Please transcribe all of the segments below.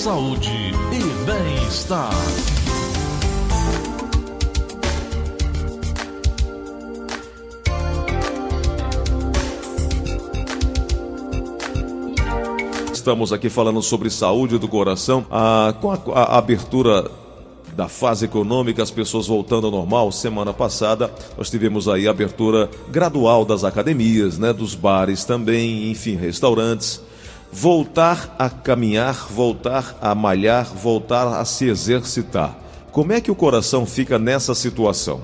saúde e bem-estar. Estamos aqui falando sobre saúde do coração. Ah, com a, a abertura da fase econômica, as pessoas voltando ao normal. Semana passada nós tivemos aí a abertura gradual das academias, né, dos bares também, enfim, restaurantes. Voltar a caminhar, voltar a malhar, voltar a se exercitar. Como é que o coração fica nessa situação?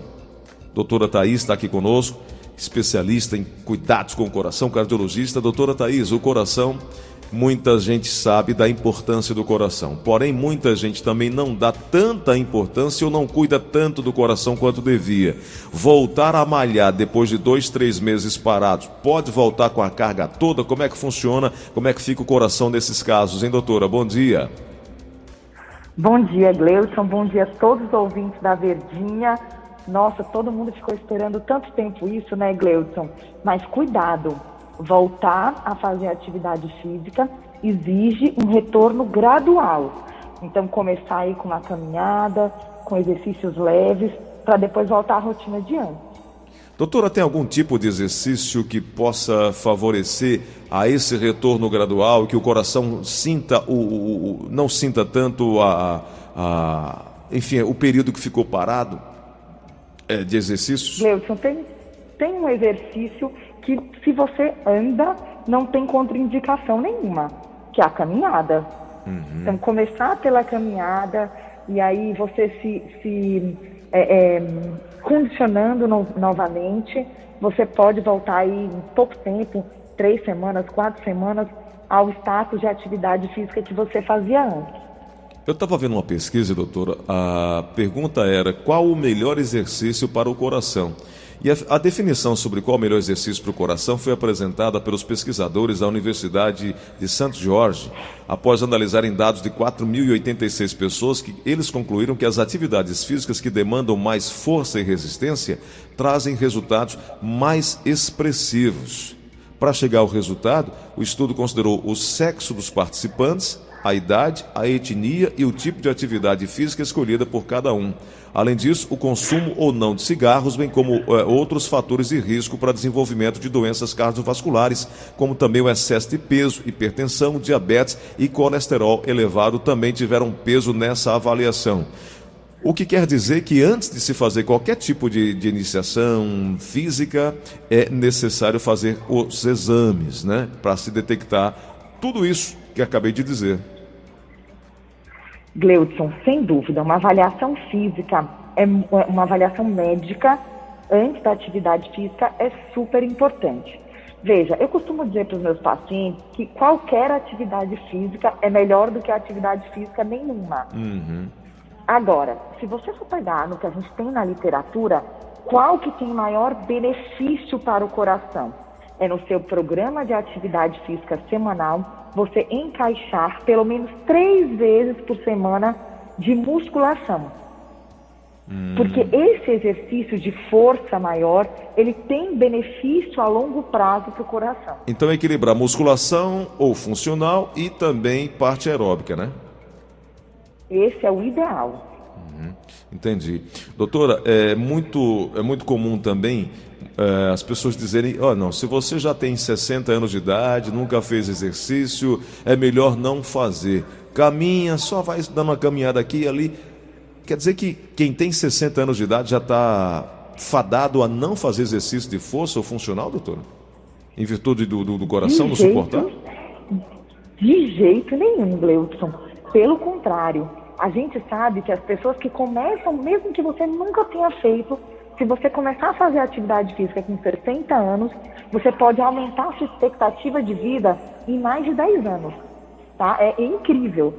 Doutora Thaís está aqui conosco, especialista em cuidados com o coração, cardiologista. Doutora Thaís, o coração Muita gente sabe da importância do coração, porém muita gente também não dá tanta importância ou não cuida tanto do coração quanto devia. Voltar a malhar depois de dois, três meses parados, pode voltar com a carga toda? Como é que funciona? Como é que fica o coração nesses casos, hein, doutora? Bom dia. Bom dia, Gleudson. Bom dia a todos os ouvintes da Verdinha. Nossa, todo mundo ficou esperando tanto tempo isso, né, Gleudson? Mas cuidado voltar a fazer atividade física exige um retorno gradual. Então, começar aí com uma caminhada, com exercícios leves, para depois voltar à rotina de antes. Doutora, tem algum tipo de exercício que possa favorecer a esse retorno gradual, que o coração sinta o, o, o não sinta tanto a, a, enfim, o período que ficou parado é, de exercícios? Gleudson, tem, tem um exercício que se você anda, não tem contraindicação nenhuma, que é a caminhada. Uhum. Então, começar pela caminhada e aí você se, se é, é, condicionando no, novamente, você pode voltar aí em pouco tempo, três semanas, quatro semanas, ao status de atividade física que você fazia antes. Eu estava vendo uma pesquisa, doutora. A pergunta era qual o melhor exercício para o coração? E a, a definição sobre qual o melhor exercício para o coração foi apresentada pelos pesquisadores da Universidade de St. George, após analisarem dados de 4.086 pessoas, que eles concluíram que as atividades físicas que demandam mais força e resistência trazem resultados mais expressivos. Para chegar ao resultado, o estudo considerou o sexo dos participantes, a idade, a etnia e o tipo de atividade física escolhida por cada um. Além disso, o consumo ou não de cigarros, bem como é, outros fatores de risco para desenvolvimento de doenças cardiovasculares, como também o excesso de peso, hipertensão, diabetes e colesterol elevado também tiveram peso nessa avaliação. O que quer dizer que antes de se fazer qualquer tipo de, de, iniciação física, é necessário fazer os exames, né? Para se detectar tudo isso que acabei de dizer. Gleudson, sem dúvida, uma avaliação física, é, é uma avaliação médica antes da atividade física é super importante. Veja, eu costumo dizer para os meus pacientes que qualquer atividade física é melhor do que atividade física nenhuma. Uhum. Agora, se você for pegar no que a gente tem na literatura, qual que tem maior benefício para o coração? É no seu programa de atividade física semanal você encaixar pelo menos três vezes por semana de musculação. Hum. Porque esse exercício de força maior, ele tem benefício a longo prazo para o coração. Então equilibrar musculação ou funcional e também parte aeróbica, né? Esse é o ideal. Uhum. Entendi. Doutora, é muito, é muito comum também é, as pessoas dizerem: oh, não, se você já tem 60 anos de idade, nunca fez exercício, é melhor não fazer. Caminha, só vai dando uma caminhada aqui e ali. Quer dizer que quem tem 60 anos de idade já está fadado a não fazer exercício de força ou funcional, doutora? Em virtude do, do, do coração não suportar? De jeito nenhum, Gleudson. Pelo contrário, a gente sabe que as pessoas que começam, mesmo que você nunca tenha feito, se você começar a fazer atividade física com 60 anos, você pode aumentar a sua expectativa de vida em mais de 10 anos. Tá? É incrível.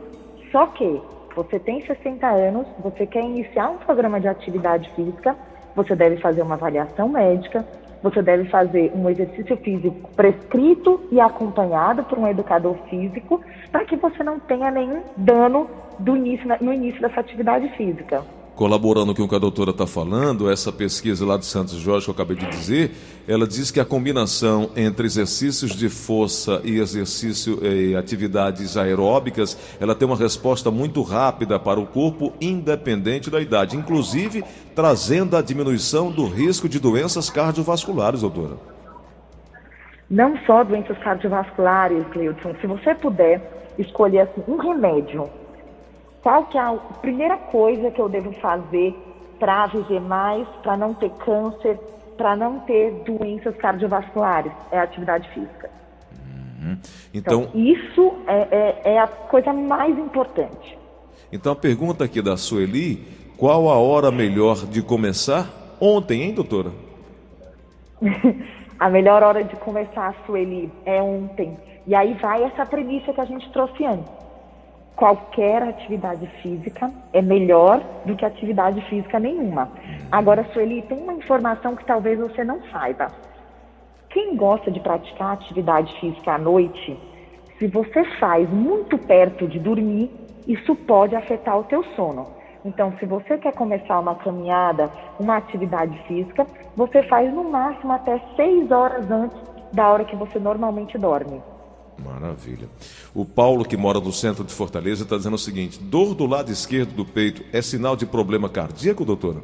Só que você tem 60 anos, você quer iniciar um programa de atividade física, você deve fazer uma avaliação médica, você deve fazer um exercício físico prescrito e acompanhado por um educador físico, para que você não tenha nenhum dano do início, no início dessa atividade física. Colaborando com o que a doutora está falando, essa pesquisa lá de Santos Jorge que eu acabei de dizer, ela diz que a combinação entre exercícios de força e exercício e atividades aeróbicas, ela tem uma resposta muito rápida para o corpo, independente da idade, inclusive trazendo a diminuição do risco de doenças cardiovasculares, doutora. Não só doenças cardiovasculares, Cleudson, se você puder escolher assim, um remédio qual que é a primeira coisa que eu devo fazer para viver mais, para não ter câncer, para não ter doenças cardiovasculares? É a atividade física. Uhum. Então, então, isso é, é, é, a coisa mais importante. Então, a pergunta aqui da Sueli: qual a hora melhor de começar? Ontem, hein, doutora? a melhor hora de começar, Sueli, é ontem. E aí vai essa premissa que a gente trouxe antes qualquer atividade física é melhor do que atividade física nenhuma. Agora, Sueli, tem uma informação que talvez você não saiba. Quem gosta de praticar atividade física à noite, se você faz muito perto de dormir, isso pode afetar o teu sono. Então, se você quer começar uma caminhada, uma atividade física, você faz no máximo até 6 horas antes da hora que você normalmente dorme. Maravilha. O Paulo, que mora no centro de Fortaleza, está dizendo o seguinte: dor do lado esquerdo do peito é sinal de problema cardíaco, doutora?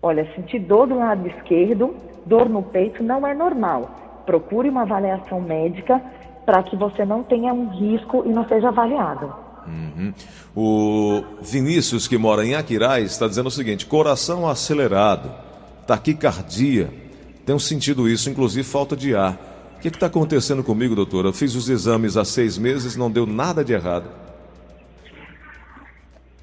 Olha, sentir dor do lado esquerdo, dor no peito, não é normal. Procure uma avaliação médica para que você não tenha um risco e não seja avaliado. Uhum. O Vinícius, que mora em Aquiraz, está dizendo o seguinte: coração acelerado, taquicardia. Tenho sentido isso, inclusive falta de ar. Que está acontecendo comigo, doutora? Eu fiz os exames há seis meses, não deu nada de errado.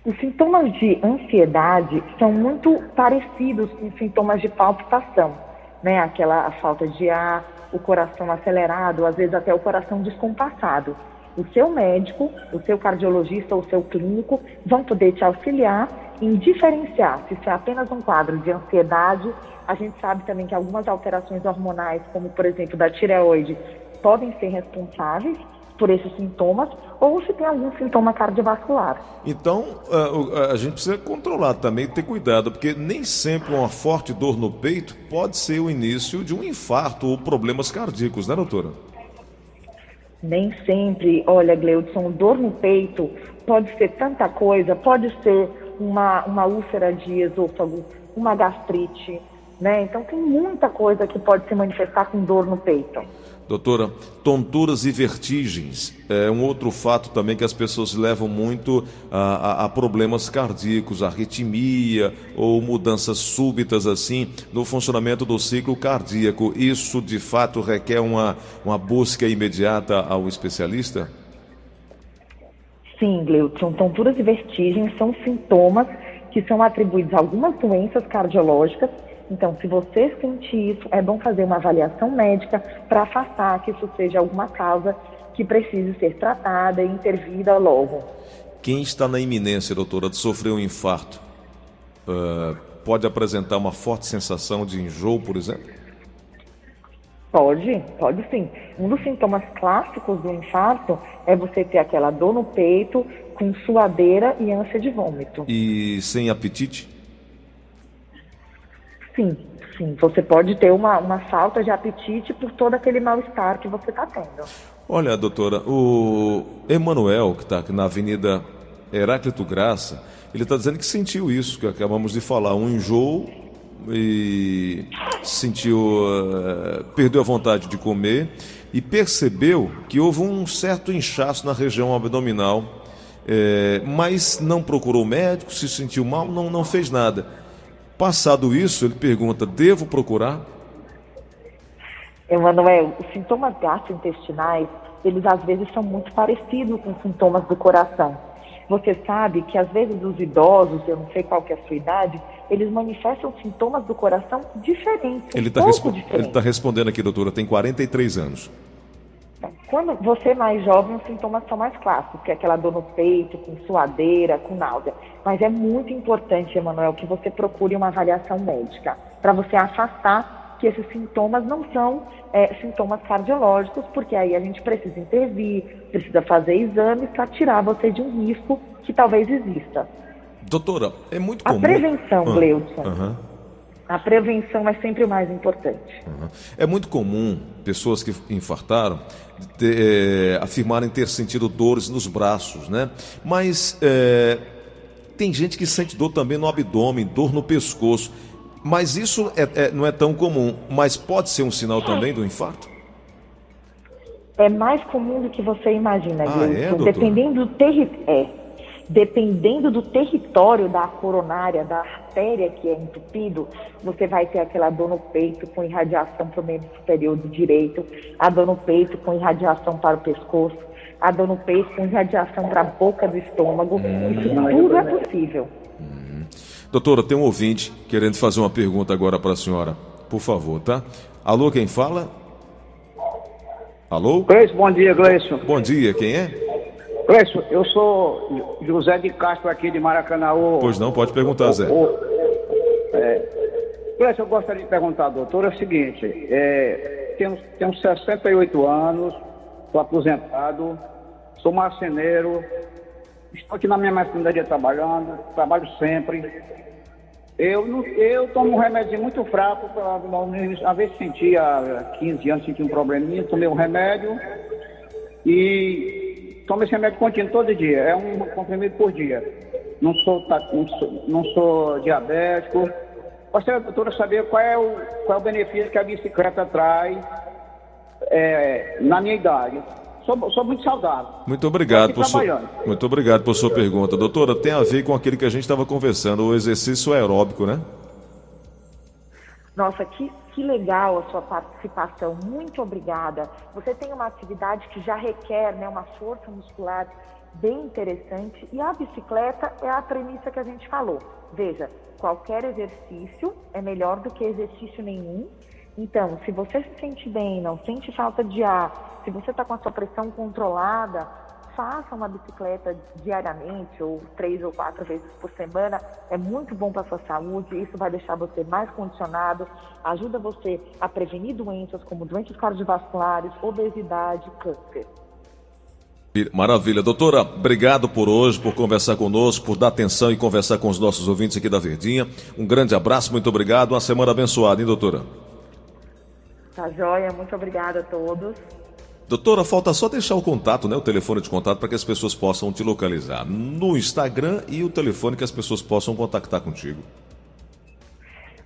Os sintomas de ansiedade são muito parecidos com sintomas de palpitação, né? Aquela falta de ar, o coração acelerado, às vezes até o coração descompassado. O seu médico, o seu cardiologista ou o seu clínico vão poder te auxiliar em diferenciar se isso é apenas um quadro de ansiedade a gente sabe também que algumas alterações hormonais, como por exemplo da tireoide, podem ser responsáveis por esses sintomas ou se tem algum sintoma cardiovascular. Então, a, gente precisa controlar também, ter cuidado, porque nem sempre uma forte dor no peito pode ser o início de um infarto ou problemas cardíacos, né, doutora? Nem sempre. Olha, Gleudson, dor no peito pode ser tanta coisa, pode ser uma, uma úlcera de esôfago, uma gastrite, né? Então tem muita coisa que pode se manifestar com dor no peito. Doutora, tonturas e vertigens é um outro fato também que as pessoas levam muito a, a, a, problemas cardíacos, arritmia ou mudanças súbitas assim no funcionamento do ciclo cardíaco. Isso de fato requer uma, uma busca imediata ao especialista? Sim, Gleudson. Tonturas e vertigens são sintomas que são atribuídos a algumas doenças cardiológicas então, se você sentir isso, é bom fazer uma avaliação médica para afastar que isso seja alguma causa que precise ser tratada e intervida logo. Quem está na iminência, doutora, de sofrer um infarto, uh, pode apresentar uma forte sensação de enjoo, por exemplo? Pode, pode sim. Um dos sintomas clássicos do infarto é você ter aquela dor no peito, com suadeira e ânsia de vômito. E sem apetite? Sim, sim. Você pode ter uma, uma falta de apetite por todo aquele mal-estar que você está tendo. Olha, doutora, o Emanuel, que está na Avenida Heráclito Graça, ele está dizendo que sentiu isso, que acabamos de falar, um enjoo e sentiu, uh, perdeu a vontade de comer e percebeu que houve um certo inchaço na região abdominal, é, mas não procurou médico, se sentiu mal, não, não fez nada. Passado isso, ele pergunta: devo procurar? Emanuel, os sintomas gastrointestinais, eles às vezes são muito parecidos com sintomas do coração. Você sabe que às vezes os idosos, eu não sei qual que é a sua idade, eles manifestam sintomas do coração diferentes. Ele está respo tá respondendo aqui, doutora, tem 43 anos. Quando você é mais jovem, os sintomas são mais clássicos, que é aquela dor no peito, com suadeira, com náusea. Mas é muito importante, Emanuel, que você procure uma avaliação médica, para você afastar que esses sintomas não são é, sintomas cardiológicos, porque aí a gente precisa intervir, precisa fazer exames para tirar você de um risco que talvez exista. Doutora, é muito comum. A prevenção, Ah, Gleudson. aham. A prevenção é sempre o mais importante. Uhum. É muito comum pessoas que infartaram ter, eh, afirmarem ter sentido dores nos braços, né? Mas eh, tem gente que sente dor também no abdômen, dor no pescoço. Mas isso é- é- não é tão comum. Mas pode ser um sinal também do infarto? É mais comum do que você imagina, Ah, é, doutora? Dependendo do terri... é. Dependendo do território da coronária, da artéria que é entupido, você vai ter aquela dor no peito com irradiação para o membro superior do direito, a dor no peito com irradiação para o pescoço, a dor no peito com irradiação para a boca do estômago. Isso tudo é possível. Doutora, tem um ouvinte querendo fazer uma pergunta agora para a senhora. Por favor, tá? Alô, quem fala? Alô? Gleison, bom dia, Gleison. Bom dia, quem é? Gleison, eu sou José de Castro aqui de Maracanã. Pois não, pode perguntar, Zé. O, Gleison, eu gostaria de perguntar, doutor, é o seguinte, é, tenho, tenho 68 anos, estou aposentado, sou marceneiro, estou aqui na minha marcenaria trabalhando, trabalho sempre. Eu, não- eu tomo um remédio muito fraco, às vezes sentia, há 15 anos, sentia um probleminha, tomei um remédio e tomo esse remédio contínuo todo dia, é um comprimido por dia. Não sou, não sou, não sou diabético. Gostaria, doutora, saber qual é, o, qual é o benefício que a bicicleta traz é, na minha idade. Sou, sou muito saudável. Muito obrigado, por sua, trabalhando. muito obrigado por sua pergunta. Doutora, tem a ver com aquele que a gente estava conversando, o exercício aeróbico, né? Nossa, que, que legal a sua participação. Muito obrigada. Você tem uma atividade que já requer né, uma força muscular bem interessante e a bicicleta é a premissa que a gente falou. Veja, qualquer exercício é melhor do que exercício nenhum. Então, se você se sente bem, não sente falta de ar, se você está com a sua pressão controlada, faça uma bicicleta diariamente ou três ou quatro vezes por semana. É muito bom para a sua saúde. Isso vai deixar você mais condicionado, ajuda você a prevenir doenças como doenças cardiovasculares, obesidade, câncer. Maravilha. Doutora, obrigado por hoje, por conversar conosco, por dar atenção e conversar com os nossos ouvintes aqui da Verdinha. Um grande abraço, muito obrigado. Uma semana abençoada, hein, doutora? Tá joia? Muito obrigada a todos. Doutora, falta só deixar o contato, né? O telefone de contato para que as pessoas possam te localizar no Instagram e o telefone que as pessoas possam contactar contigo.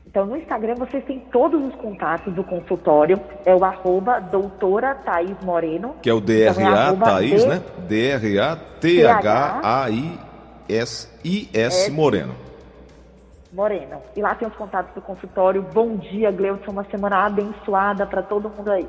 Então, no Instagram vocês têm todos os contatos do consultório. É o arroba doutora Thaís Moreno. Que é o Então, é DRA Thaís, D- né? D-R-A-T-H-A-I-S-I-S Moreno. Moreno. E lá tem os contatos do consultório. Bom dia, Gleudson. Uma semana abençoada para todo mundo aí.